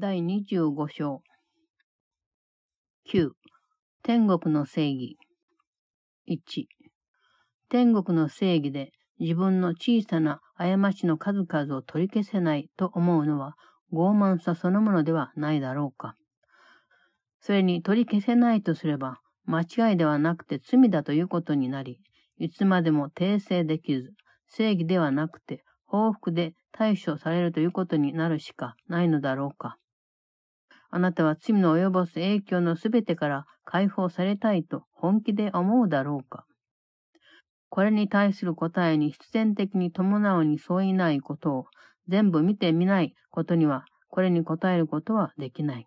第25章9天国の正義1天国の正義で自分の小さな過ちの数々を取り消せないと思うのは傲慢さそのものではないだろうか。それに取り消せないとすれば間違いではなくて罪だということになり、いつまでも訂正できず、正義ではなくて報復で対処されるということになるしかないのだろうか。あなたは罪の及ぼす影響のすべてから解放されたいと本気で思うだろうか？これに対する答えに必然的に伴うに相違ないことを全部見てみないことには、これに答えることはできない。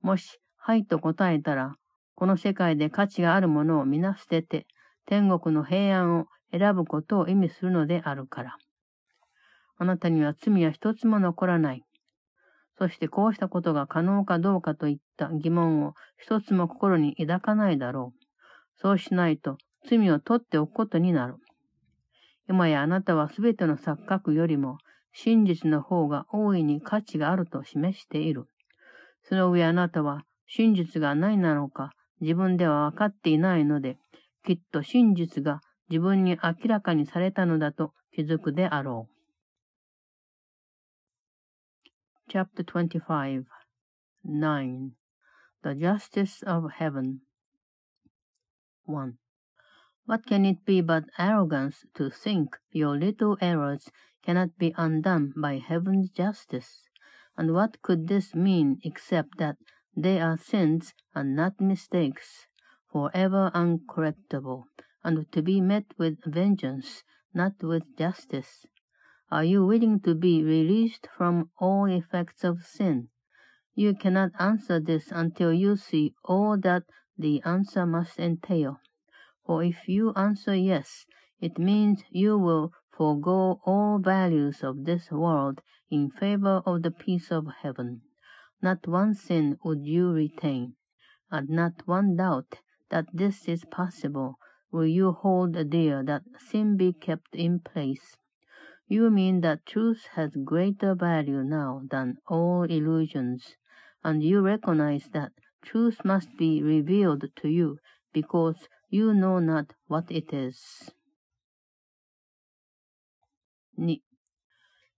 もし、はいと答えたら、この世界で価値があるものを皆捨てて、天国の平安を選ぶことを意味するのであるから。あなたには罪は一つも残らない。そしてこうしたことが可能かどうかといった疑問を一つも心に抱かないだろう。そうしないと罪を取っておくことになる。今やあなたはすべての錯覚よりも真実の方が大いに価値があると示している。その上あなたは真実が何なのか自分では分かっていないので、きっと真実が自分に明らかにされたのだと気づくであろう。Chapter 25 9 The Justice of Heaven 1. What can it be but arrogance to think your little errors cannot be undone by heaven's justice? And what could this mean except that they are sins and not mistakes, forever uncorrectable, and to be met with vengeance, not with justice? Are you willing to be released from all effects of sin? You cannot answer this until you see all that the answer must entail. For if you answer yes, it means you will forego all values of this world in favor of the peace of heaven. Not one sin would you retain, and not one doubt that this is possible will you hold dear that sin be kept in place. You mean that truth has greater value now than all illusions, and you recognize that truth must be revealed to you because you know not what it is. 2.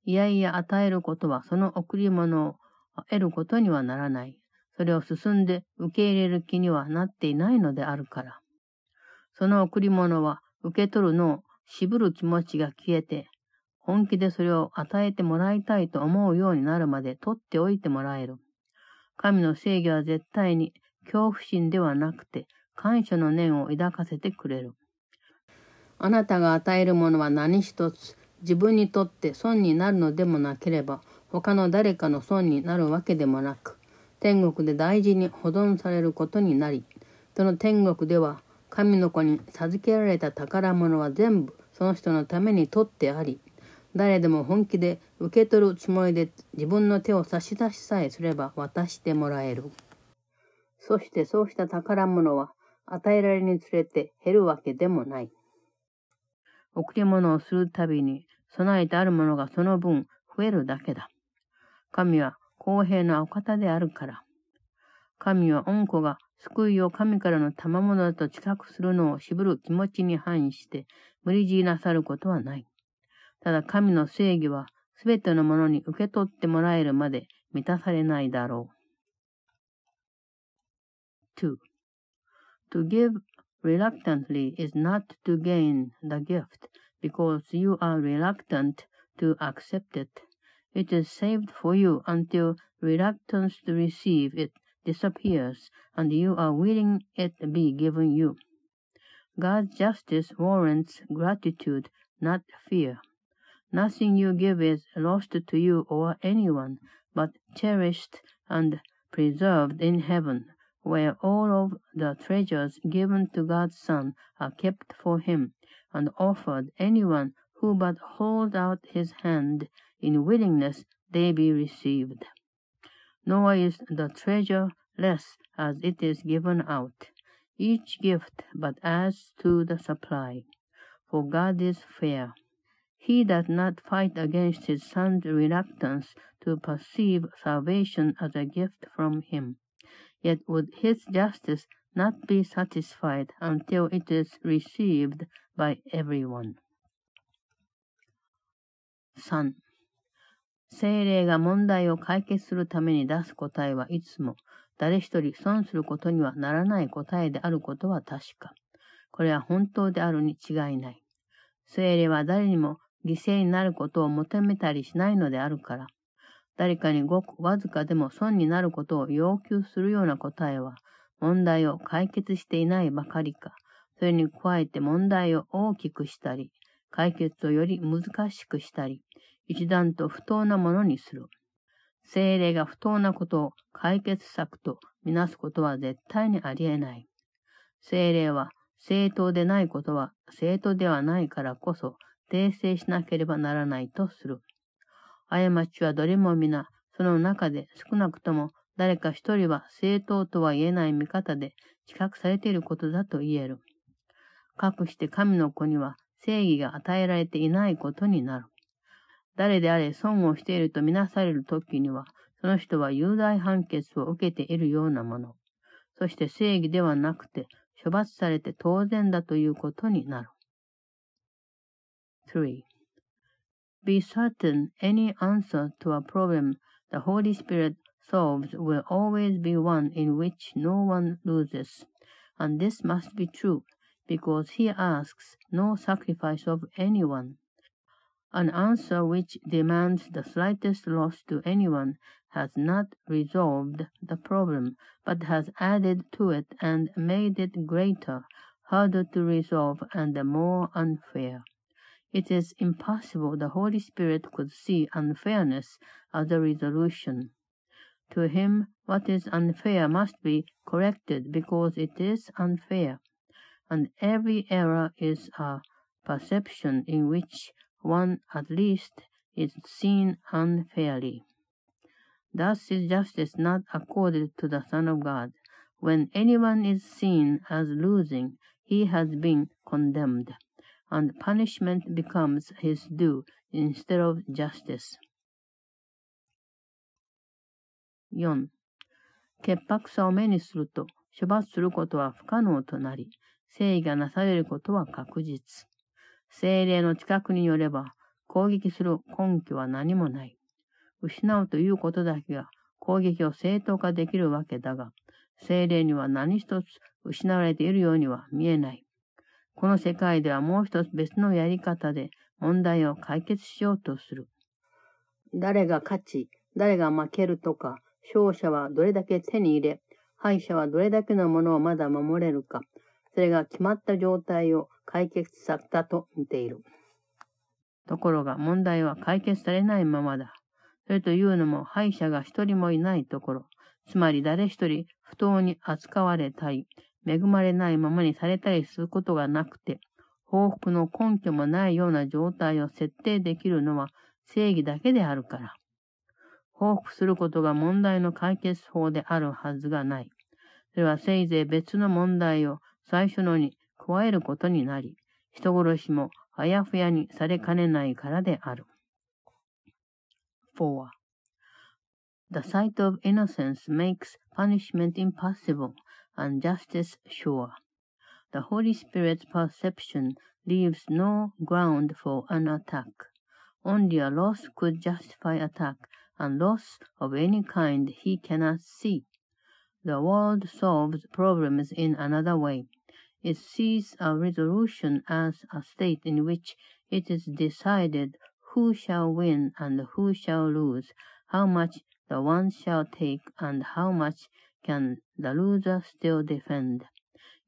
いやいや与えることはその贈り物を得ることにはならない。それを進んで受け入れる気にはなっていないのであるから。その贈り物は受け取るのを渋る気持ちが消えて、本気でそれを与えてもらいたいと思うようになるまで取っておいてもらえる。神の正義は絶対に恐怖心ではなくて感謝の念を抱かせてくれる。あなたが与えるものは何一つ自分にとって損になるのでもなければ他の誰かの損になるわけでもなく天国で大事に保存されることになりその天国では神の子に授けられた宝物は全部その人のために取ってあり誰でも本気で受け取るつもりで自分の手を差し出しさえすれば渡してもらえる。そしてそうした宝物は与えられにつれて減るわけでもない。贈り物をするたびに備えてあるものがその分増えるだけだ。神は公平なお方であるから。神は恩子が救いを神からの賜物だと知覚するのを渋る気持ちに反して無理強いなさることはない。ただ神の正義はすべてのものに受け取ってもらえるまで満たされないだろう。2. To give reluctantly is not to gain the gift because you are reluctant to accept it. It is saved for you until reluctance to receive it disappears and you are willing it be given you. God's justice warrants gratitude, not fear. Nothing you give is lost to you or anyone, but cherished and preserved in heaven, where all of the treasures given to God's Son are kept for him, and offered anyone who but hold out his hand in willingness they be received. Nor is the treasure less as it is given out, each gift but adds to the supply. For God is fair He does not fight against his son's reluctance to perceive salvation as a gift from him. Yet would his justice not be satisfied until it is received by everyone. 3. 精霊が問題を解決するために出す答えはいつも誰一人損することにはならない答えであることは確か。これは本当であるに違いない。精霊は誰にも犠牲になることを求めたりしないのであるから、誰かにごくわずかでも損になることを要求するような答えは、問題を解決していないばかりか、それに加えて問題を大きくしたり、解決をより難しくしたり、一段と不当なものにする。精霊が不当なことを解決策とみなすことは絶対にありえない。精霊は正当でないことは正当ではないからこそ訂正しなければならないとする。過ちはどれも皆、その中で少なくとも誰か一人は正当とは言えない見方で知覚されていることだと言える。かくして神の子には正義が与えられていないことになる。誰であれ損をしているとみなされる時には、その人は有罪判決を受けているようなもの。そして正義ではなくて、処罰されて当然だということになる。3. Be certain any answer to a problem the Holy Spirit solves will always be one in which no one loses. And this must be true, because he asks no sacrifice of anyone. An answer which demands the slightest loss to anyone has not resolved the problem, but has added to it and made it greater, harder to resolve, and the more unfair. It is impossible the Holy Spirit could see unfairness as a resolution. To him, what is unfair must be corrected because it is unfair, and every error is a perception in which one at least is seen unfairly. Thus is justice not accorded to the Son of God. When anyone is seen as losing, he has been condemned, and punishment becomes his due instead of justice. 4. 潔白さを目にすると、処罰することは不可能となり、正義がなされることは確実。精霊の近くによれば、攻撃する根拠は何もない。失うということだけが攻撃を正当化できるわけだが、精霊には何一つ失われているようには見えない。この世界ではもう一つ別のやり方で問題を解決しようとする。誰が勝ち、誰が負けるとか、勝者はどれだけ手に入れ、敗者はどれだけのものをまだ守れるか、それが決まった状態を解決されたと見ている。ところが問題は解決されないままだ。それというのも敗者が一人もいないところ、つまり誰一人不当に扱われたり、恵まれないままにされたりすることがなくて、報復の根拠もないような状態を設定できるのは正義だけであるから。報復することが問題の解決法であるはずがない。それはせいぜい別の問題を最初のに加えることになり、人殺しもあやふやにされかねないからである。4. The sight of innocence makes punishment impossible and justice sure. The Holy Spirit's perception leaves no ground for an attack. Only a loss could justify attack, and loss of any kind he cannot see. The world solves problems in another way. It sees a resolution as a state in which it is decided who shall win and who shall lose, how much the one shall take, and how much can the loser still defend.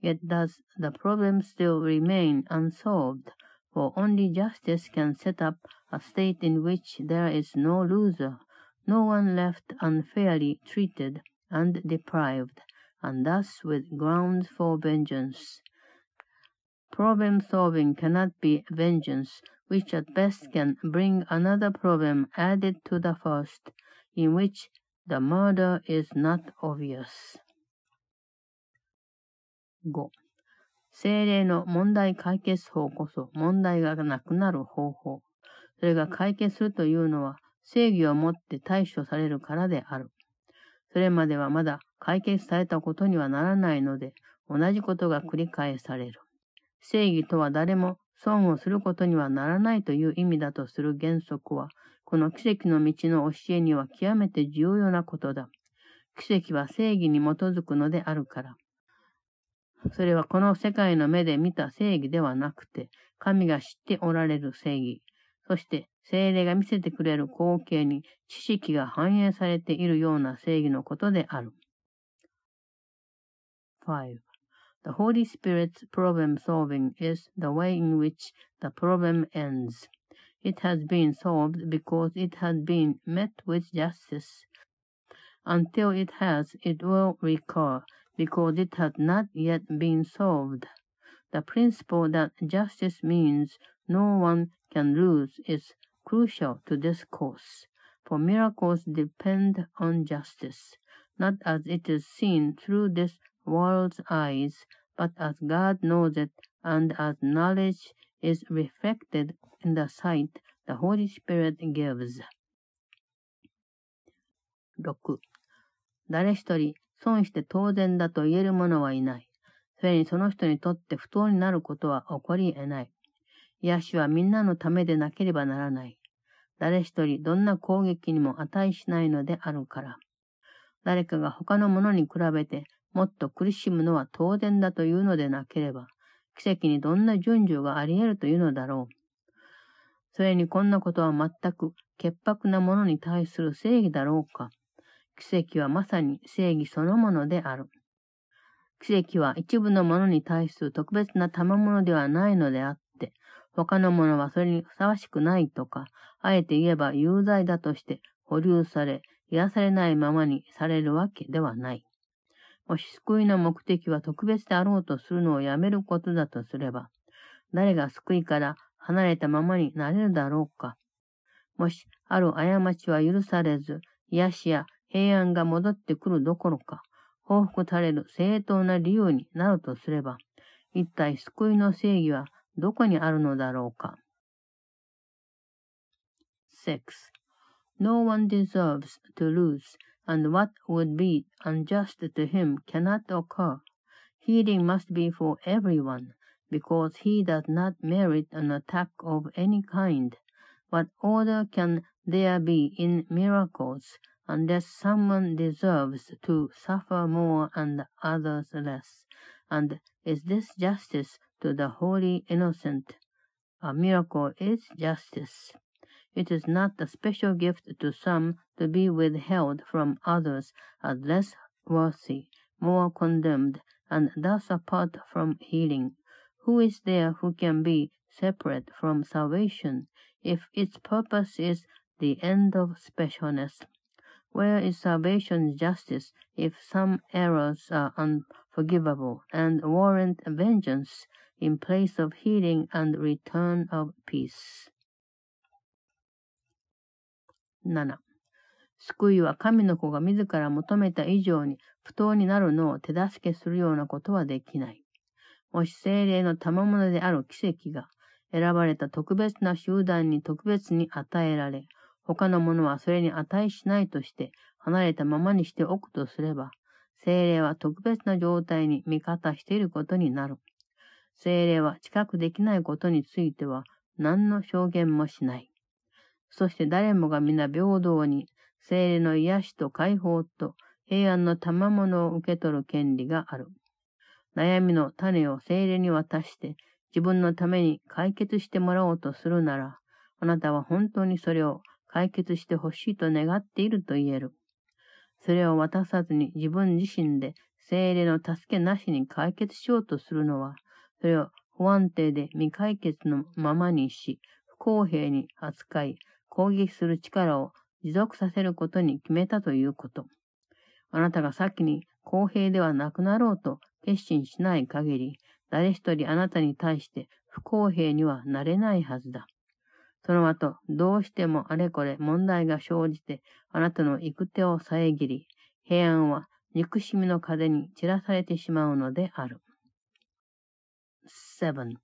Yet does the problem still remain unsolved, for only justice can set up a state in which there is no loser, no one left unfairly treated and deprived, and thus with grounds for vengeance. Problem solving cannot be vengeance, which at best can bring another problem added to the first, in which the murder is not obvious. 5. 精霊の問題解決法こそ問題がなくなる方法。それが解決するというのは正義をもって対処されるからである。それまではまだ解決されたことにはならないので、同じことが繰り返される。正義とは誰も損をすることにはならないという意味だとする原則は、この奇跡の道の教えには極めて重要なことだ。奇跡は正義に基づくのであるから。それはこの世界の目で見た正義ではなくて、神が知っておられる正義、そして精霊が見せてくれる光景に知識が反映されているような正義のことである。5. The Holy Spirit's problem solving is the way in which the problem ends. It has been solved because it has been met with justice. Until it has, it will recur because it has not yet been solved. The principle that justice means no one can lose is crucial to this course, for miracles depend on justice, not as it is seen through this world's eyes, but as God knows it and as knowledge is reflected in the sight the Holy Spirit gives. 6. 誰一人損して当然だと言える者はいない。それにその人にとって不当になることは起こり得ない。癒しはみんなのためでなければならない。誰一人どんな攻撃にも値しないのであるから。誰かが他の者に比べてもっと苦しむのは当然だというのでなければ、奇跡にどんな順序があり得るというのだろう。それにこんなことは全く潔白なものに対する正義だろうか。奇跡はまさに正義そのものである。奇跡は一部のものに対する特別な賜物ではないのであって、他のものはそれにふさわしくないとか、あえて言えば有罪だとして保留され、癒されないままにされるわけではない。もし救いの目的は特別であろうとするのをやめることだとすれば、誰が救いから離れたままになれるだろうか。もし、ある過ちは許されず、癒しや平安が戻ってくるどころか、報復される正当な理由になるとすれば、一体救いの正義はどこにあるのだろうか。6. No one deserves to lose, and what would be unjust to him cannot occur. Healing must be for everyone, because he does not merit an attack of any kind. What order can there be in miracles unless someone deserves to suffer more and others less. And is this justice to the holy innocent? A miracle is justice. It is not a special gift to some to be withheld from others as less worthy, more condemned, and thus apart from healing. Who is there who can be separate from salvation if its purpose is the end of specialness? Where is salvation's justice if some errors are unforgivable and warrant vengeance in place of healing and return of peace? 7. 救いは神の子が自ら求めた以上に不当になるのを手助けするようなことはできない。もし精霊の賜物である奇跡が選ばれた特別な集団に特別に与えられ、他の者はそれに値しないとして離れたままにしておくとすれば、精霊は特別な状態に味方していることになる。精霊は知覚できないことについては何の証言もしない。そして誰もが皆平等に精霊の癒しと解放と平安の賜物を受け取る権利がある。悩みの種を精霊に渡して自分のために解決してもらおうとするなら、あなたは本当にそれを解決してほしいと願っていると言える。それを渡さずに自分自身で精霊の助けなしに解決しようとするのは、それを不安定で未解決のままにし、不公平に扱い、攻撃する力を持続させることに決めたということ。あなたが先に公平ではなくなろうと決心しない限り、誰一人あなたに対して不公平にはなれないはずだ。その後、どうしてもあれこれ問題が生じて、あなたの行く手を遮り、平安は憎しみの風に散らされてしまうのである。7.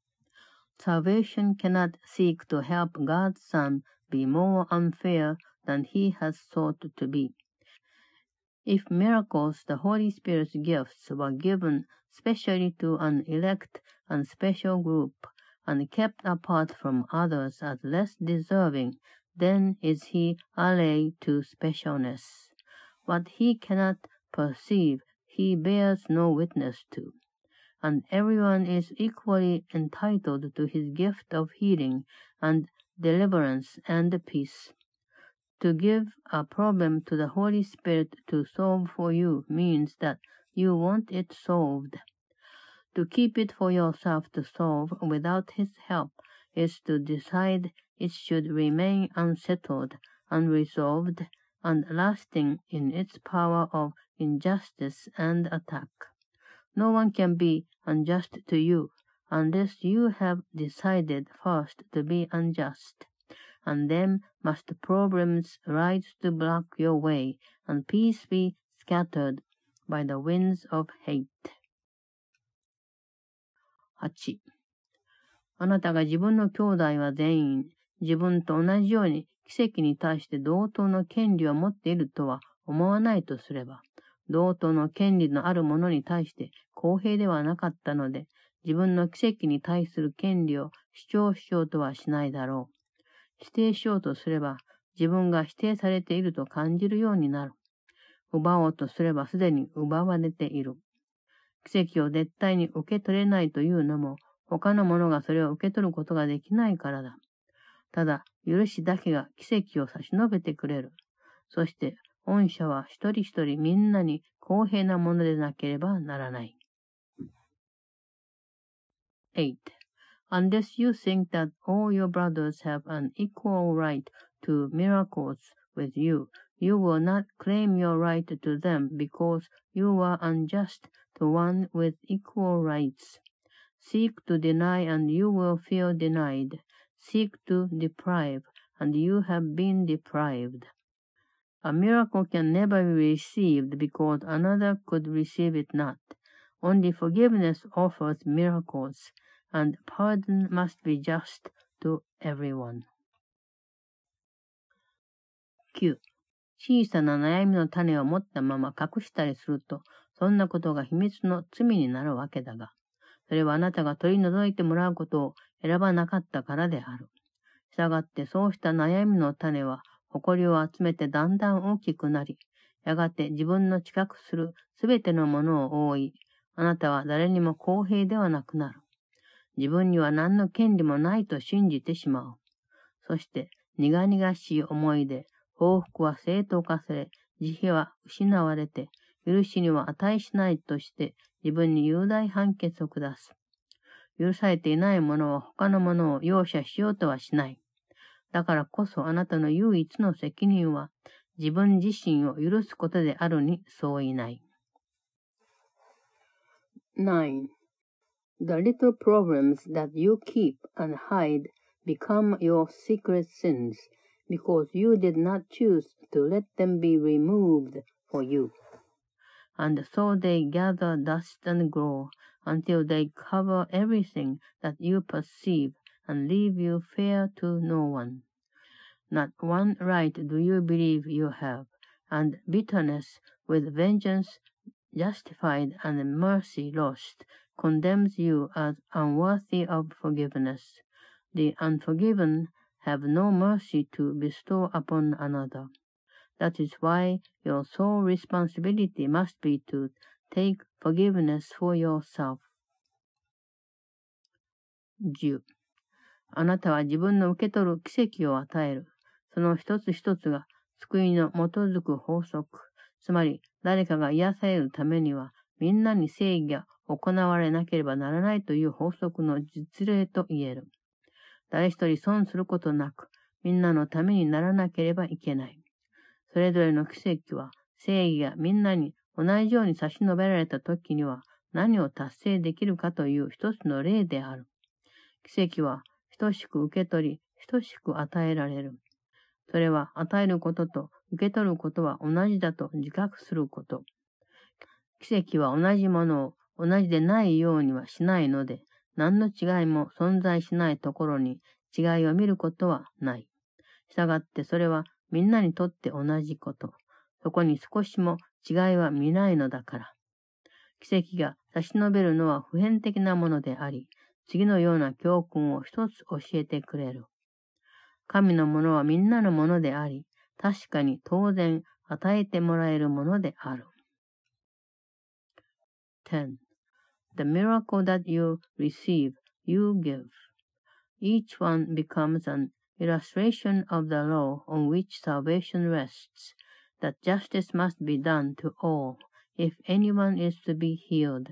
Salvation cannot seek to help God's Son be more unfair than he has sought to be. If miracles, the Holy Spirit's gifts, were given specially to an elect and special group, and kept apart from others as less deserving, then is he allayed to specialness. What he cannot perceive, he bears no witness to. And everyone is equally entitled to his gift of healing and deliverance and peace. To give a problem to the Holy Spirit to solve for you means that you want it solved. To keep it for yourself to solve without His help is to decide it should remain unsettled, unresolved, and lasting in its power of injustice and attack. No one can be unjust to you unless you have decided first to be unjust. And then must problems rise to block your way, and peace be scattered by the winds of hate. 8. あなたが自分の兄弟は全員、自分と同じように奇跡に対して同等の権利を持っているとは思わないとすれば、同等の権利のある者に対して公平ではなかったので、自分の奇跡に対する権利を主張しようとはしないだろう。否定しようとすれば、自分が否定されていると感じるようになる。奪おうとすればすでに奪われている。奇跡を絶対に受け取れないというのも、他の者がそれを受け取ることができないからだ。ただ、許しだけが奇跡を差し伸べてくれる。そして、御社は一人一人みんなに公平なものでなければならない。8. Unless you think that all your brothers have an equal right to miracles with you, you will not claim your right to them because you are unjust to one with equal rights. Seek to deny and you will feel denied. Seek to deprive and you have been deprived. A miracle can never be received because another could receive it not. Only forgiveness offers miracles, and pardon must be just to everyone. 9. 小さな悩みの種を持ったまま隠したりすると、そんなことが秘密の罪になるわけだが、それはあなたが取り除いてもらうことを選ばなかったからである。したがってそうした悩みの種は、誇りを集めてだんだん大きくなり、やがて自分の近くするすべてのものを覆い、あなたは誰にも公平ではなくなる。自分には何の権利もないと信じてしまう。そして、苦々しい思いで、報復は正当化され、慈悲は失われて、許しには値しないとして自分に有罪判決を下す。許されていないものは他のものを容赦しようとはしない。だからこそあなたの唯一の責任は自分自身を許すことであるに相違ない。9. The little problems that you keep and hide become your secret sins because you did not choose to let them be removed for you. And so they gather dust and grow until they cover everything that you perceive and leave you fair to no one. Not one right do you believe you have, and bitterness with vengeance justified and mercy lost condemns you as unworthy of forgiveness. The unforgiven have no mercy to bestow upon another. That is why your sole responsibility must be to take forgiveness for yourself. 10. あなたは自分の受け取る奇跡を与える。その一つ一つが救いの基づく法則。つまり、誰かが癒されるためには、みんなに正義が行われなければならないという法則の実例と言える。誰一人損することなく、みんなのためにならなければいけない。それぞれの奇跡は、正義がみんなに同じように差し伸べられた時には何を達成できるかという一つの例である。奇跡は等しく受け取り、等しく与えられる。それは与えることと受け取ることは同じだと自覚すること。奇跡は同じものを同じでないようにはしないので、何の違いも存在しないところに違いを見ることはない。したがってそれはみんなにとって同じこと。そこに少しも違いは見ないのだから。奇跡が差し伸べるのは普遍的なものであり、次のような教訓を一つ教えてくれる。神のものはみんなのものであり、確かに当然与えてもらえるものである。10. The miracle that you receive, you give. Each one becomes an illustration of the law on which salvation rests, that justice must be done to all, if anyone is to be healed.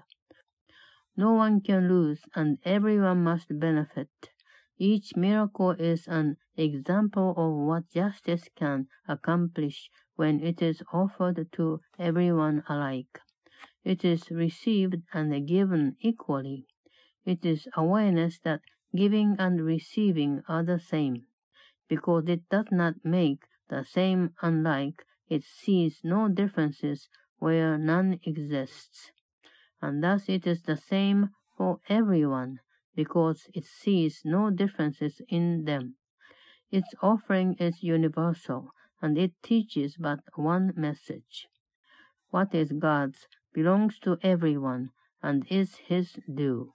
No one can lose, and everyone must benefit. Each miracle is an example of what justice can accomplish when it is offered to everyone alike. It is received and given equally. It is awareness that giving and receiving are the same. Because it does not make the same unlike, it sees no differences where none exists. And thus it is the same for everyone, because it sees no differences in them. Its offering is universal, and it teaches but one message. What is God's belongs to everyone and is his due.